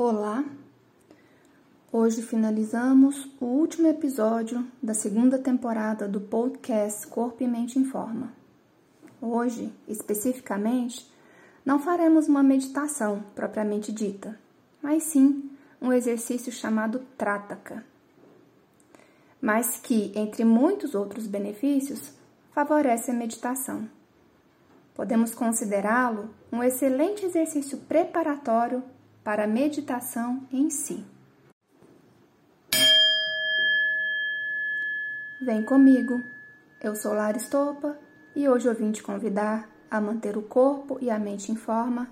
Olá! Hoje finalizamos o último episódio da segunda temporada do podcast Corpo e Mente em Forma. Hoje, especificamente, não faremos uma meditação propriamente dita, mas sim um exercício chamado Trataka, mas que, entre muitos outros benefícios, favorece a meditação. Podemos considerá-lo um excelente exercício preparatório para a meditação em si. Vem comigo, eu sou Lara Estopa e hoje eu vim te convidar a manter o corpo e a mente em forma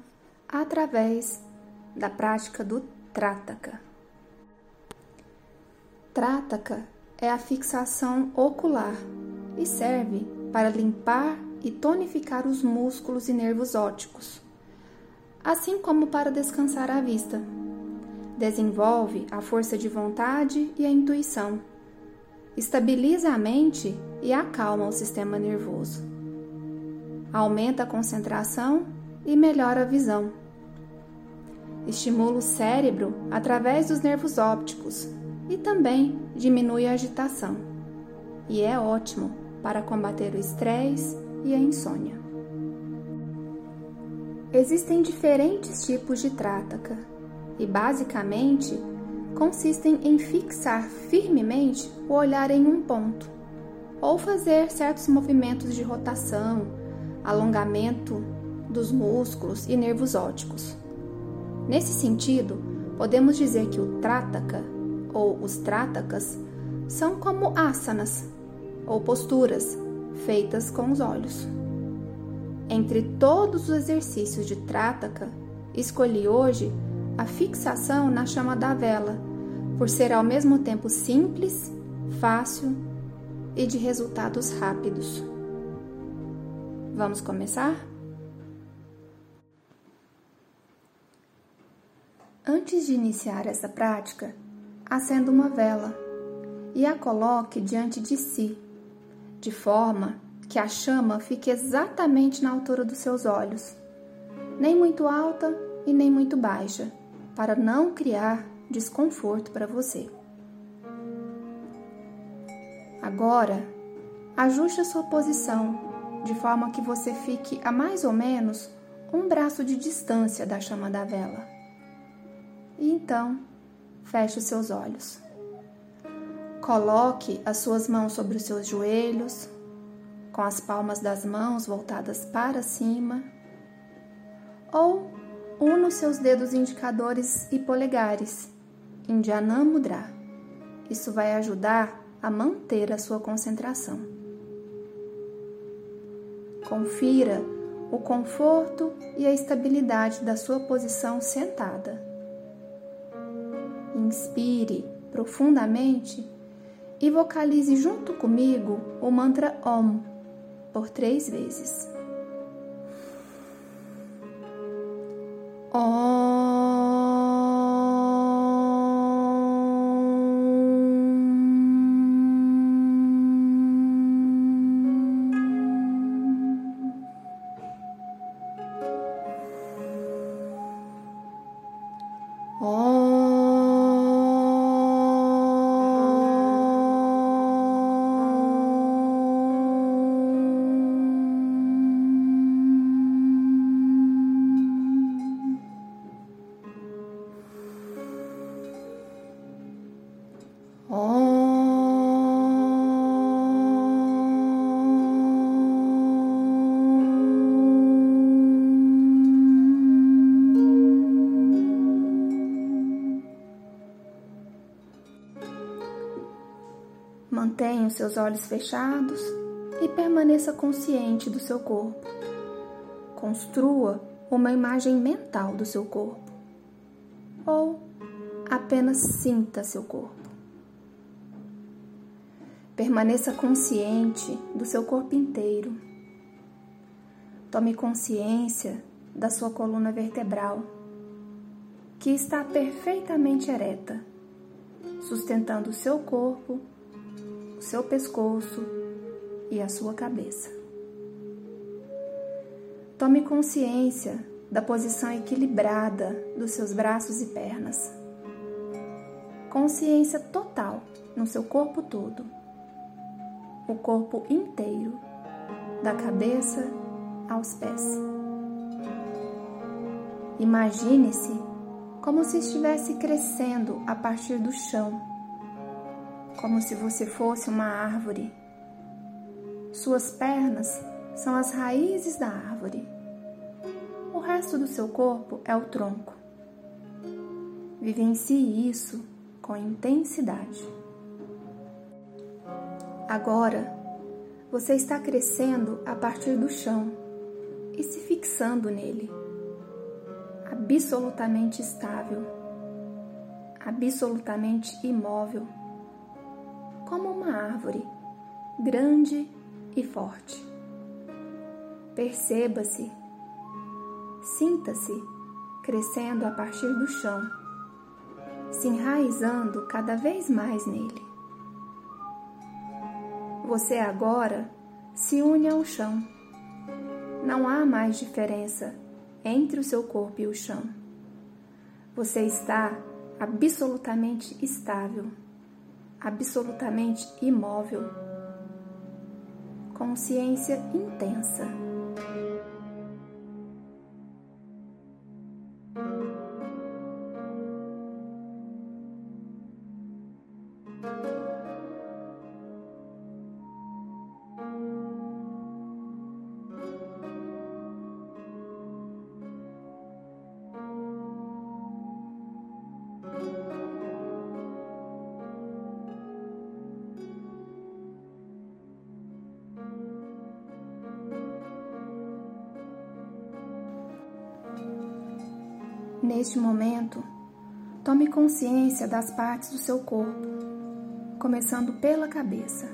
através da prática do Trataka. Trataka é a fixação ocular e serve para limpar e tonificar os músculos e nervos ópticos, assim como para descansar a vista. Desenvolve a força de vontade e a intuição. Estabiliza a mente e acalma o sistema nervoso. Aumenta a concentração e melhora a visão. Estimula o cérebro através dos nervos ópticos e também diminui a agitação. E é ótimo para combater o estresse e a insônia. Existem diferentes tipos de trataka e, basicamente, consistem em fixar firmemente o olhar em um ponto ou fazer certos movimentos de rotação, alongamento dos músculos e nervos ópticos. Nesse sentido, podemos dizer que o trataka ou os tratakas são como asanas ou posturas feitas com os olhos. Entre todos os exercícios de Trataka, escolhi hoje a fixação na chama da vela, por ser ao mesmo tempo simples, fácil e de resultados rápidos. Vamos começar? Antes de iniciar essa prática, acenda uma vela e a coloque diante de si de forma que a chama fique exatamente na altura dos seus olhos, nem muito alta e nem muito baixa, para não criar desconforto para você. Agora, ajuste a sua posição de forma que você fique a mais ou menos um braço de distância da chama da vela. E então, feche os seus olhos. Coloque as suas mãos sobre os seus joelhos, com as palmas das mãos voltadas para cima, ou una os seus dedos indicadores e polegares em Jnana Mudra. Isso vai ajudar a manter a sua concentração. Confira o conforto e a estabilidade da sua posição sentada. Inspire profundamente e vocalize junto comigo o mantra Om por três vezes. Mantenha os seus olhos fechados e permaneça consciente do seu corpo. Construa uma imagem mental do seu corpo ou apenas sinta seu corpo. Permaneça consciente do seu corpo inteiro. Tome consciência da sua coluna vertebral, que está perfeitamente ereta, sustentando o seu corpo seu pescoço e a sua cabeça. Tome consciência da posição equilibrada dos seus braços e pernas. Consciência total no seu corpo todo, o corpo inteiro, da cabeça aos pés. Imagine-se como se estivesse crescendo a partir do chão, como se você fosse uma árvore. Suas pernas são as raízes da árvore. O resto do seu corpo é o tronco. Vivencie isso com intensidade. Agora, você está crescendo a partir do chão e se fixando nele absolutamente estável, absolutamente imóvel, como uma árvore grande e forte. Perceba-se, sinta-se crescendo a partir do chão, se enraizando cada vez mais nele. Você agora se une ao chão. Não há mais diferença entre o seu corpo e o chão. Você está absolutamente estável, absolutamente imóvel, consciência intensa. Neste momento, tome consciência das partes do seu corpo, começando pela cabeça.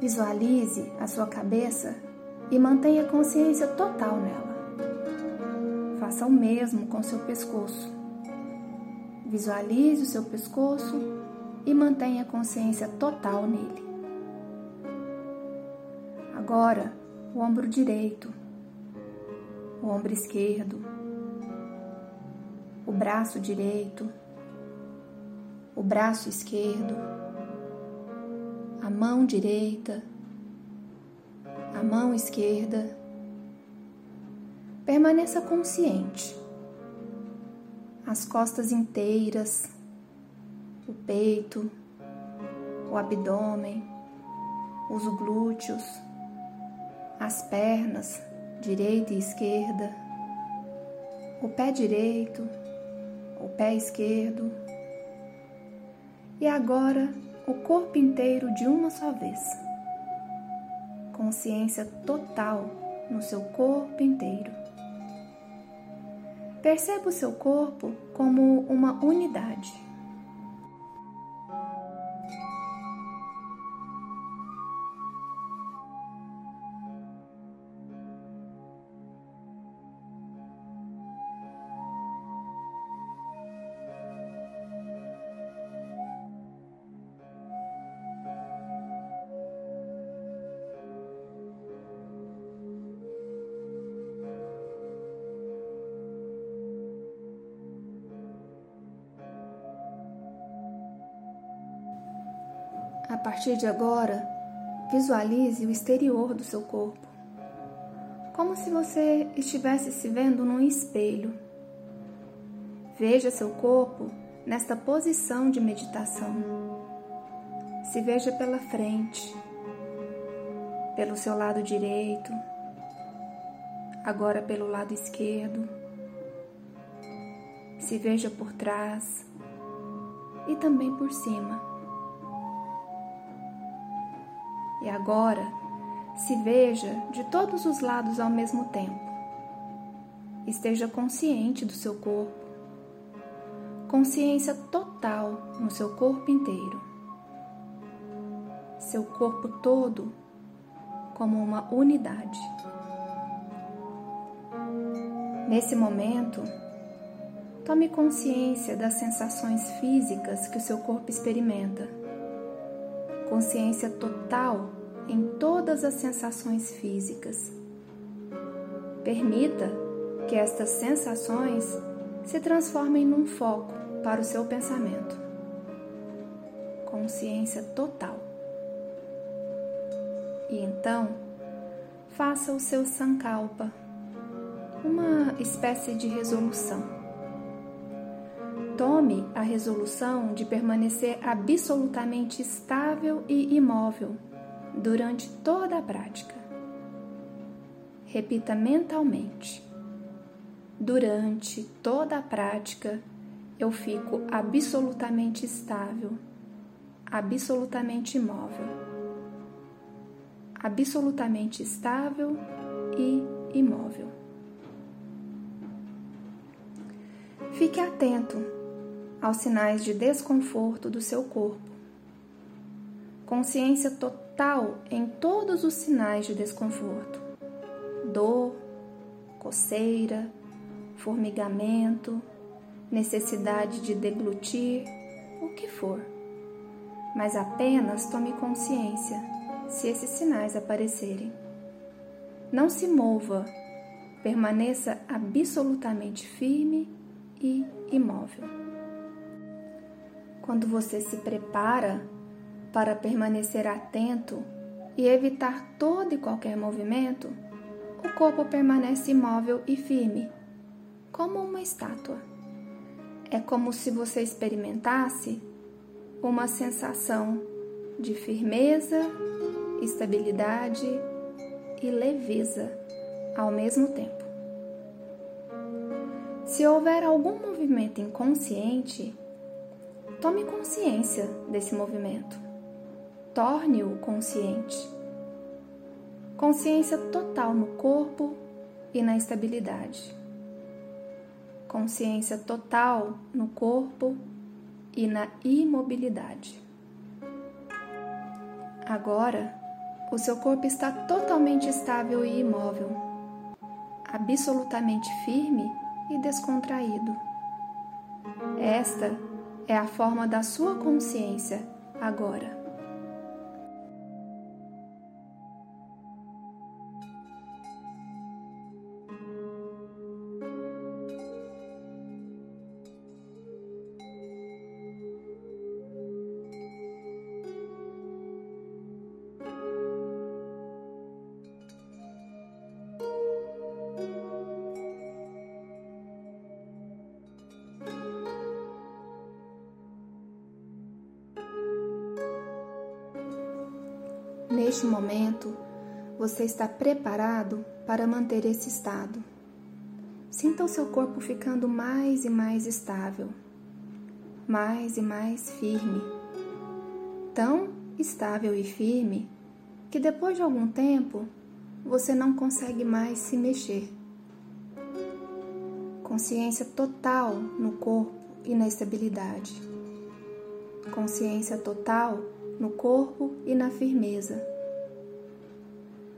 Visualize a sua cabeça e mantenha consciência total nela. Faça o mesmo com seu pescoço. Visualize o seu pescoço e mantenha consciência total nele. Agora, o ombro direito, o ombro esquerdo, braço direito, o braço esquerdo, a mão direita, a mão esquerda. Permaneça consciente. As costas inteiras, o peito, o abdômen, os glúteos, as pernas direita e esquerda, o pé direito, o pé esquerdo e agora o corpo inteiro de uma só vez. Consciência total no seu corpo inteiro. Perceba o seu corpo como uma unidade. Partir de agora, visualize o exterior do seu corpo, como se você estivesse se vendo num espelho. Veja seu corpo nesta posição de meditação. Se veja pela frente, pelo seu lado direito, agora pelo lado esquerdo. Se veja por trás e também por cima. E agora, se veja de todos os lados ao mesmo tempo. Esteja consciente do seu corpo. Consciência total no seu corpo inteiro. Seu corpo todo como uma unidade. Nesse momento, tome consciência das sensações físicas que o seu corpo experimenta consciência total em todas as sensações físicas. Permita que estas sensações se transformem num foco para o seu pensamento. Consciência total. E então, faça o seu sankalpa, uma espécie de resolução. Tome a resolução de permanecer absolutamente estável e imóvel durante toda a prática. Repita mentalmente. Durante toda a prática, eu fico absolutamente estável, absolutamente imóvel. Absolutamente estável e imóvel. Fique atento aos sinais de desconforto do seu corpo. Consciência total em todos os sinais de desconforto: dor, coceira, formigamento, necessidade de deglutir, o que for. Mas apenas tome consciência se esses sinais aparecerem. Não se mova, permaneça absolutamente firme e imóvel. Quando você se prepara para permanecer atento e evitar todo e qualquer movimento, o corpo permanece imóvel e firme como uma estátua. É como se você experimentasse uma sensação de firmeza, estabilidade e leveza ao mesmo tempo. Se houver algum movimento inconsciente, tome consciência desse movimento. Torne-o consciente. Consciência total no corpo e na estabilidade consciência total no corpo e na imobilidade. Agora, o seu corpo está totalmente estável e imóvel, absolutamente firme e descontraído. Esta é a forma da sua consciência agora. Neste momento, você está preparado para manter esse estado. Sinta o seu corpo ficando mais e mais estável, mais e mais firme. Tão estável e firme que depois de algum tempo você não consegue mais se mexer. Consciência total no corpo e na estabilidade. Consciência total no corpo e na firmeza.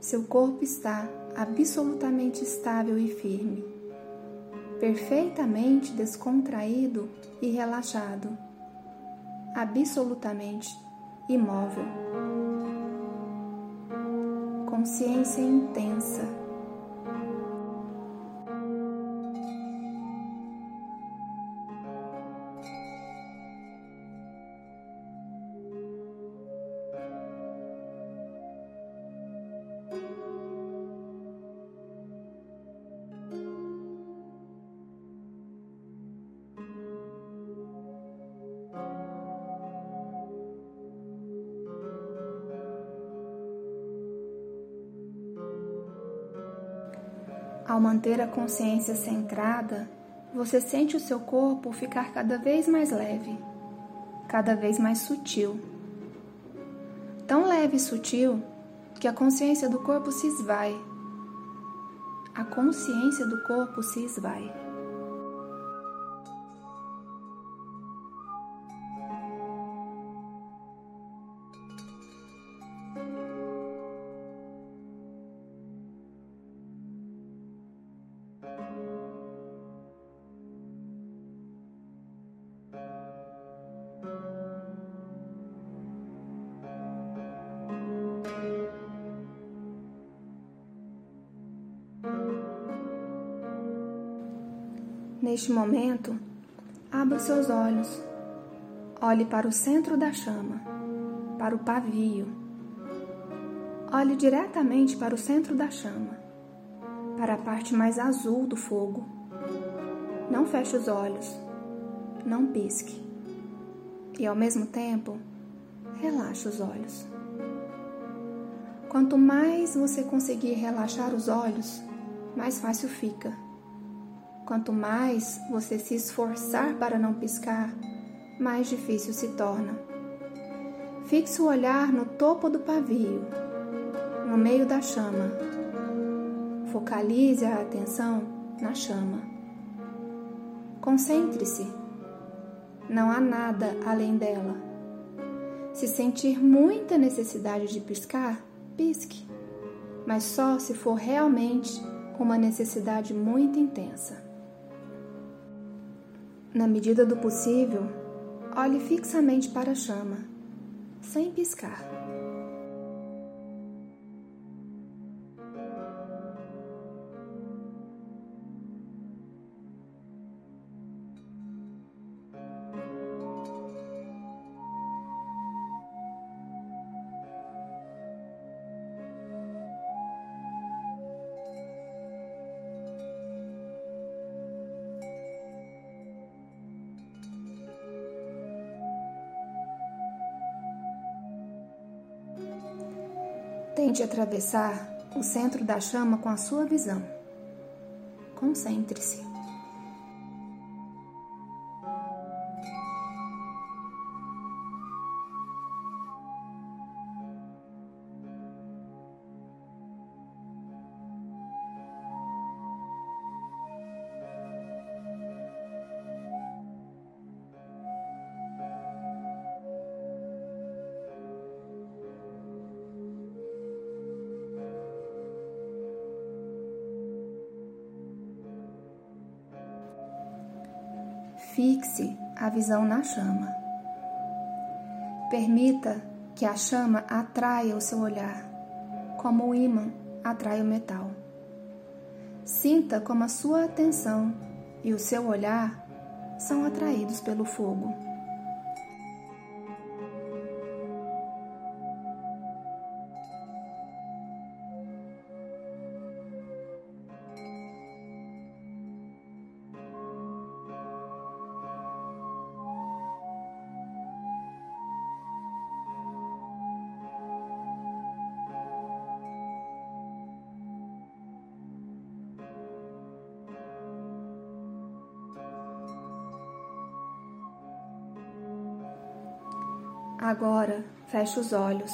Seu corpo está absolutamente estável e firme, perfeitamente descontraído e relaxado, absolutamente imóvel. Consciência intensa Ao manter a consciência centrada, você sente o seu corpo ficar cada vez mais leve, cada vez mais sutil. Tão leve e sutil que a consciência do corpo se esvai. A consciência do corpo se esvai. Neste momento, abra seus olhos. Olhe para o centro da chama, para o pavio. Olhe diretamente para o centro da chama, para a parte mais azul do fogo. Não feche os olhos, não pisque. E ao mesmo tempo, relaxe os olhos. Quanto mais você conseguir relaxar os olhos, mais fácil fica. Quanto mais você se esforçar para não piscar, mais difícil se torna. Fixe o olhar no topo do pavio, no meio da chama. Focalize a atenção na chama. Concentre-se. Não há nada além dela. Se sentir muita necessidade de piscar, pisque, mas só se for realmente uma necessidade muito intensa. Na medida do possível, olhe fixamente para a chama, sem piscar. Tente atravessar o centro da chama com a sua visão. Concentre-se. Fixe a visão na chama. Permita que a chama atraia o seu olhar, como o ímã atrai o metal. Sinta como a sua atenção e o seu olhar são atraídos pelo fogo. Agora, feche os olhos.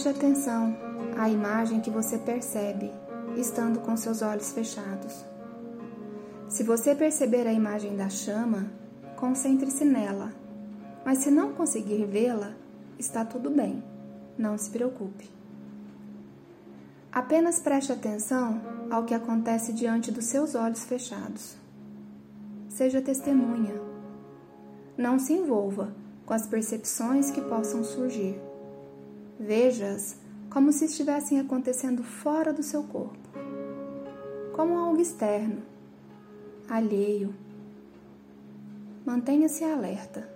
Preste atenção à imagem que você percebe estando com seus olhos fechados. Se você perceber a imagem da chama, concentre-se nela, mas se não conseguir vê-la, está tudo bem, não se preocupe. Apenas preste atenção ao que acontece diante dos seus olhos fechados. Seja testemunha. Não se envolva com as percepções que possam surgir. Veja-as como se estivessem acontecendo fora do seu corpo, como algo externo, alheio. Mantenha-se alerta.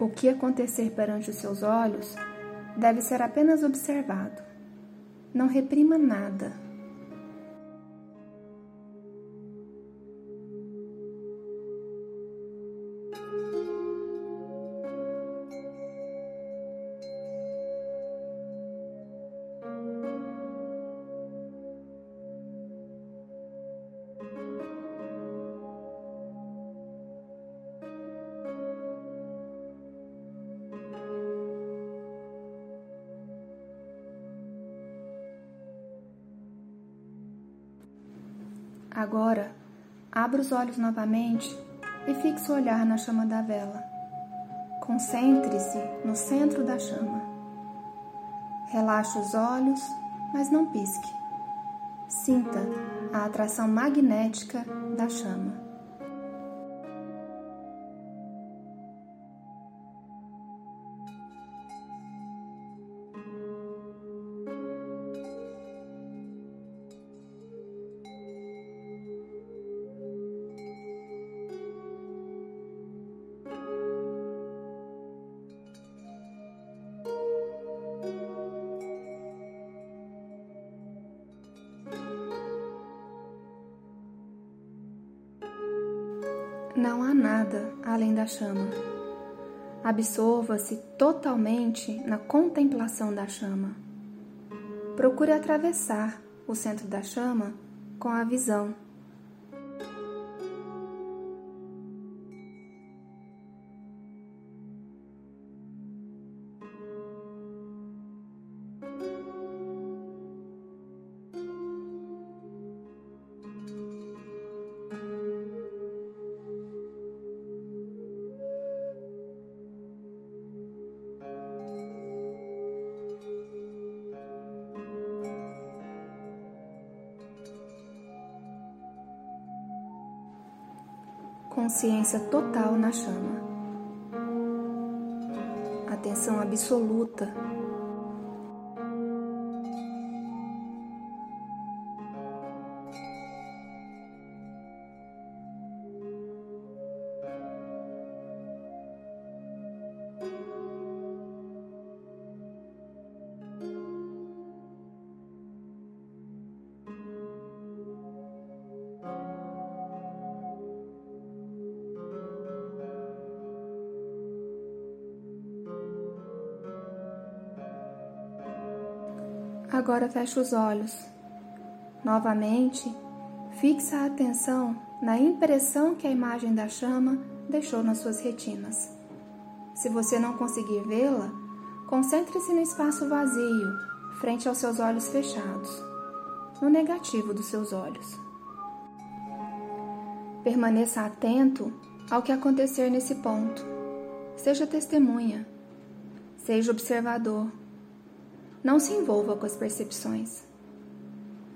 O que acontecer perante os seus olhos deve ser apenas observado. Não reprima nada. Abra os olhos novamente e fixe o olhar na chama da vela. Concentre-se no centro da chama. Relaxe os olhos, mas não pisque. Sinta a atração magnética da chama. Da chama. Absolva-se totalmente na contemplação da chama. Procure atravessar o centro da chama com a visão consciência total na chama, atenção absoluta Agora feche os olhos. Novamente, fixa a atenção na impressão que a imagem da chama deixou nas suas retinas. Se você não conseguir vê-la, concentre-se no espaço vazio, frente aos seus olhos fechados, no negativo dos seus olhos. Permaneça atento ao que acontecer nesse ponto. Seja testemunha, seja observador não se envolva com as percepções.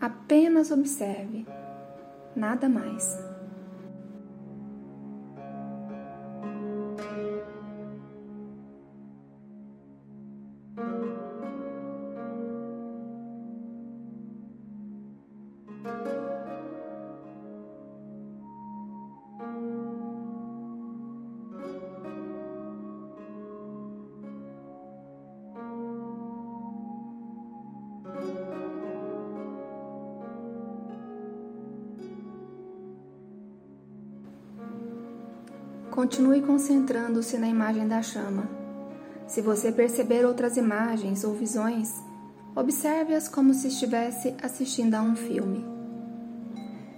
Apenas observe, nada mais. Continue concentrando-se na imagem da chama. Se você perceber outras imagens ou visões, observe-as como se estivesse assistindo a um filme.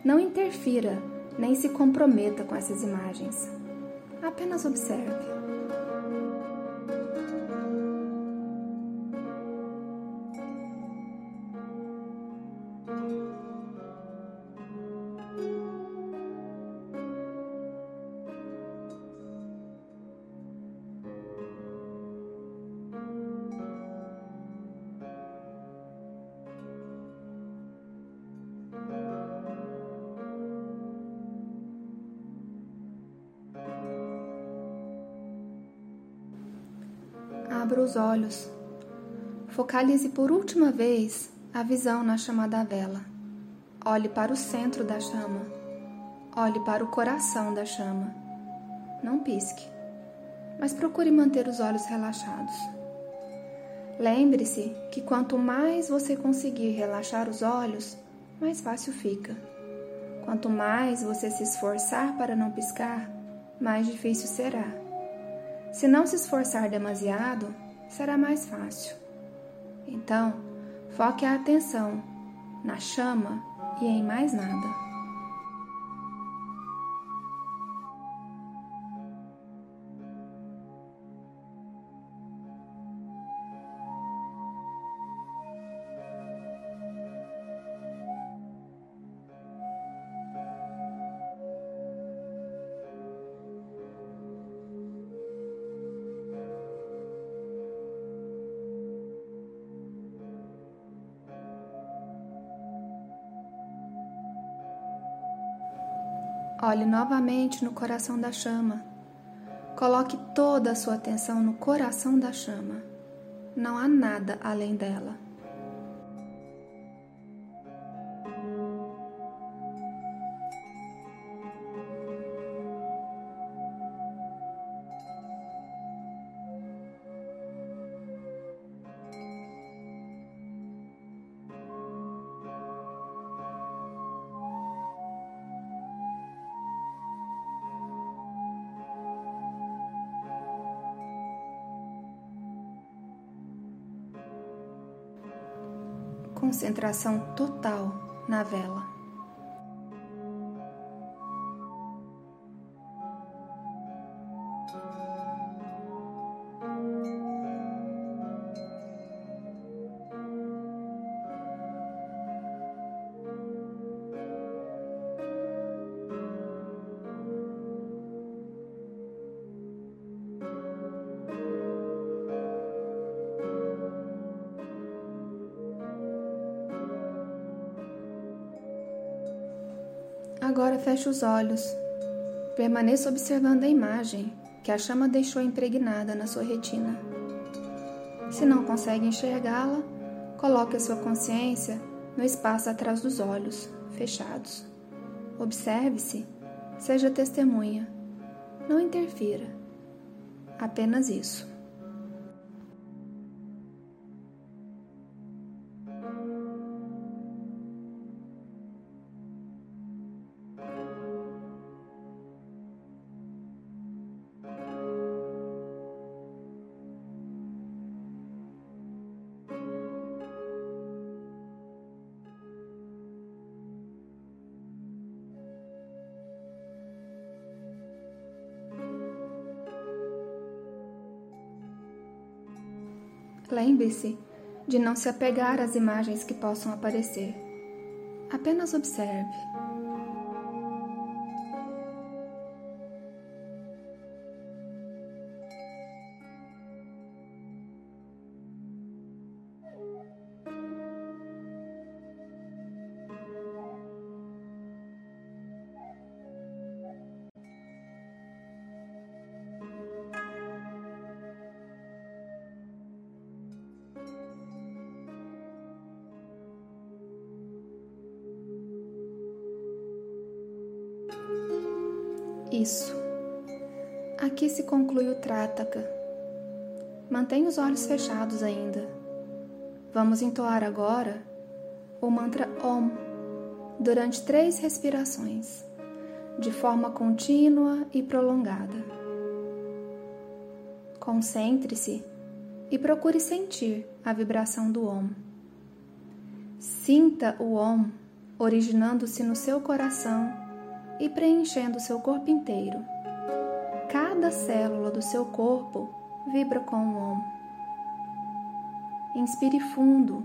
Não interfira nem se comprometa com essas imagens. Apenas observe. Os olhos. Focalize por última vez a visão na chama da vela. Olhe para o centro da chama. Olhe para o coração da chama. Não pisque, mas procure manter os olhos relaxados. Lembre-se que quanto mais você conseguir relaxar os olhos, mais fácil fica. Quanto mais você se esforçar para não piscar, mais difícil será. Se não se esforçar demasiado, será mais fácil. Então, foque a atenção na chama e em mais nada. Olhe novamente no coração da chama. Coloque toda a sua atenção no coração da chama. Não há nada além dela. Concentração total na vela. Agora feche os olhos. Permaneça observando a imagem que a chama deixou impregnada na sua retina. Se não consegue enxergá-la, coloque a sua consciência no espaço atrás dos olhos, fechados. Observe-se, seja testemunha. Não interfira. Apenas isso. Lembre-se de não se apegar às imagens que possam aparecer. Apenas observe. Conclui o Trátaka. Mantenha os olhos fechados ainda. Vamos entoar agora o mantra Om durante três respirações, de forma contínua e prolongada. Concentre-se e procure sentir a vibração do Om. Sinta o Om originando-se no seu coração e preenchendo seu corpo inteiro. Cada célula do seu corpo vibra com o Om. Inspire fundo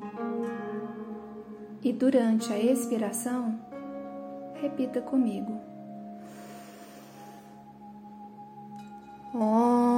e durante a expiração, repita comigo. Om.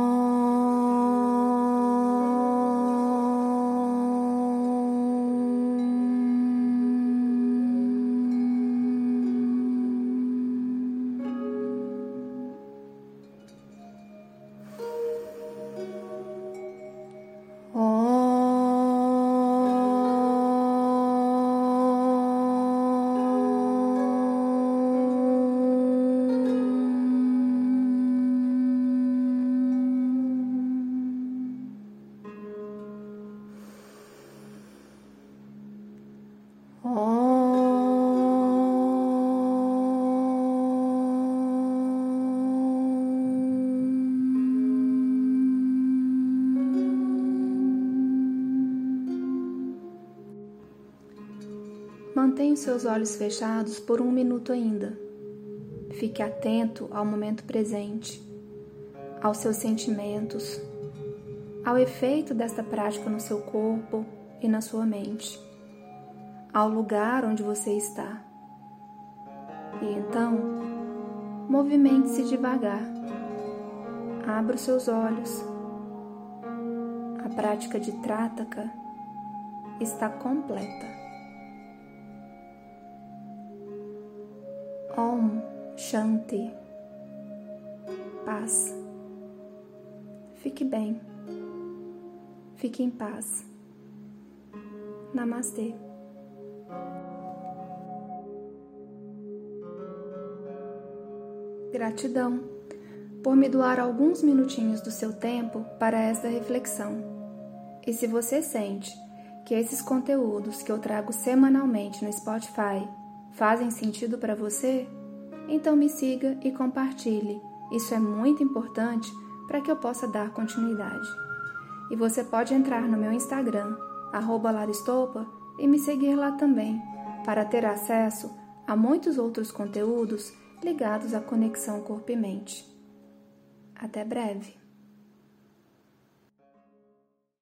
Mantenha os seus olhos fechados por um minuto ainda. Fique atento ao momento presente, aos seus sentimentos, ao efeito desta prática no seu corpo e na sua mente, ao lugar onde você está. E então, movimente-se devagar. Abra os seus olhos. A prática de Trataka está completa. Om Shanti. Paz. Fique bem. Fique em paz. Namastê. Gratidão por me doar alguns minutinhos do seu tempo para esta reflexão. E se você sente que esses conteúdos que eu trago semanalmente no Spotify fazem sentido para você, então me siga e compartilhe. Isso é muito importante para que eu possa dar continuidade. E você pode entrar no meu Instagram, Laristopa, e me seguir lá também, para ter acesso a muitos outros conteúdos ligados à conexão corpo e mente. Até breve!